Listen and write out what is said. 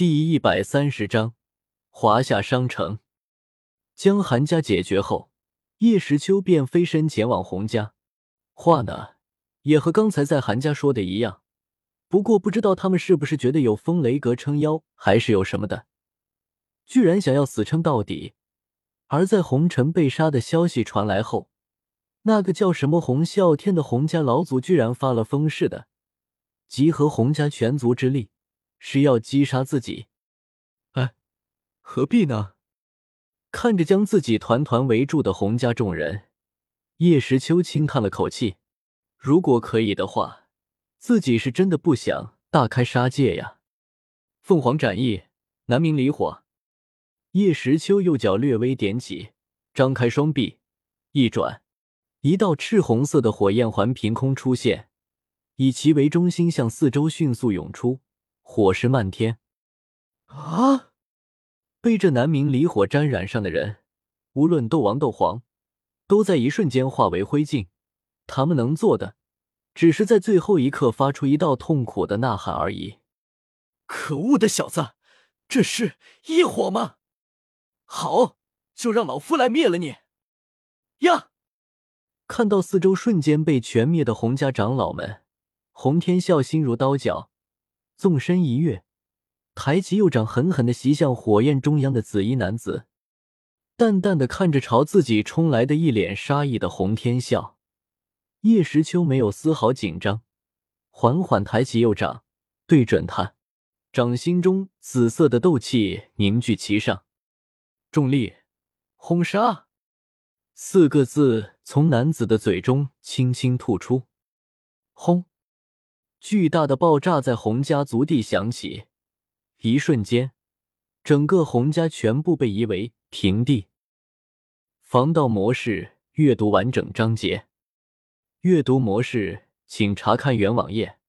第一百三十章，华夏商城。将韩家解决后，叶时秋便飞身前往洪家。话呢，也和刚才在韩家说的一样，不过不知道他们是不是觉得有风雷阁撑腰，还是有什么的，居然想要死撑到底。而在红尘被杀的消息传来后，那个叫什么洪啸天的洪家老祖居然发了疯似的，集合洪家全族之力。是要击杀自己？哎，何必呢？看着将自己团团围住的洪家众人，叶时秋轻叹了口气。如果可以的话，自己是真的不想大开杀戒呀。凤凰展翼，南明离火。叶时秋右脚略微点起，张开双臂，一转，一道赤红色的火焰环凭空出现，以其为中心向四周迅速涌出。火势漫天，啊！被这南明离火沾染上的人，无论斗王、斗皇，都在一瞬间化为灰烬。他们能做的，只是在最后一刻发出一道痛苦的呐喊而已。可恶的小子，这是异火吗？好，就让老夫来灭了你！呀！看到四周瞬间被全灭的洪家长老们，洪天笑心如刀绞。纵身一跃，抬起右掌，狠狠的袭向火焰中央的紫衣男子。淡淡的看着朝自己冲来的一脸杀意的洪天啸，叶时秋没有丝毫紧张，缓缓抬起右掌，对准他，掌心中紫色的斗气凝聚其上，重力轰杀四个字从男子的嘴中轻轻吐出，轰。巨大的爆炸在洪家族地响起，一瞬间，整个洪家全部被夷为平地。防盗模式，阅读完整章节。阅读模式，请查看原网页。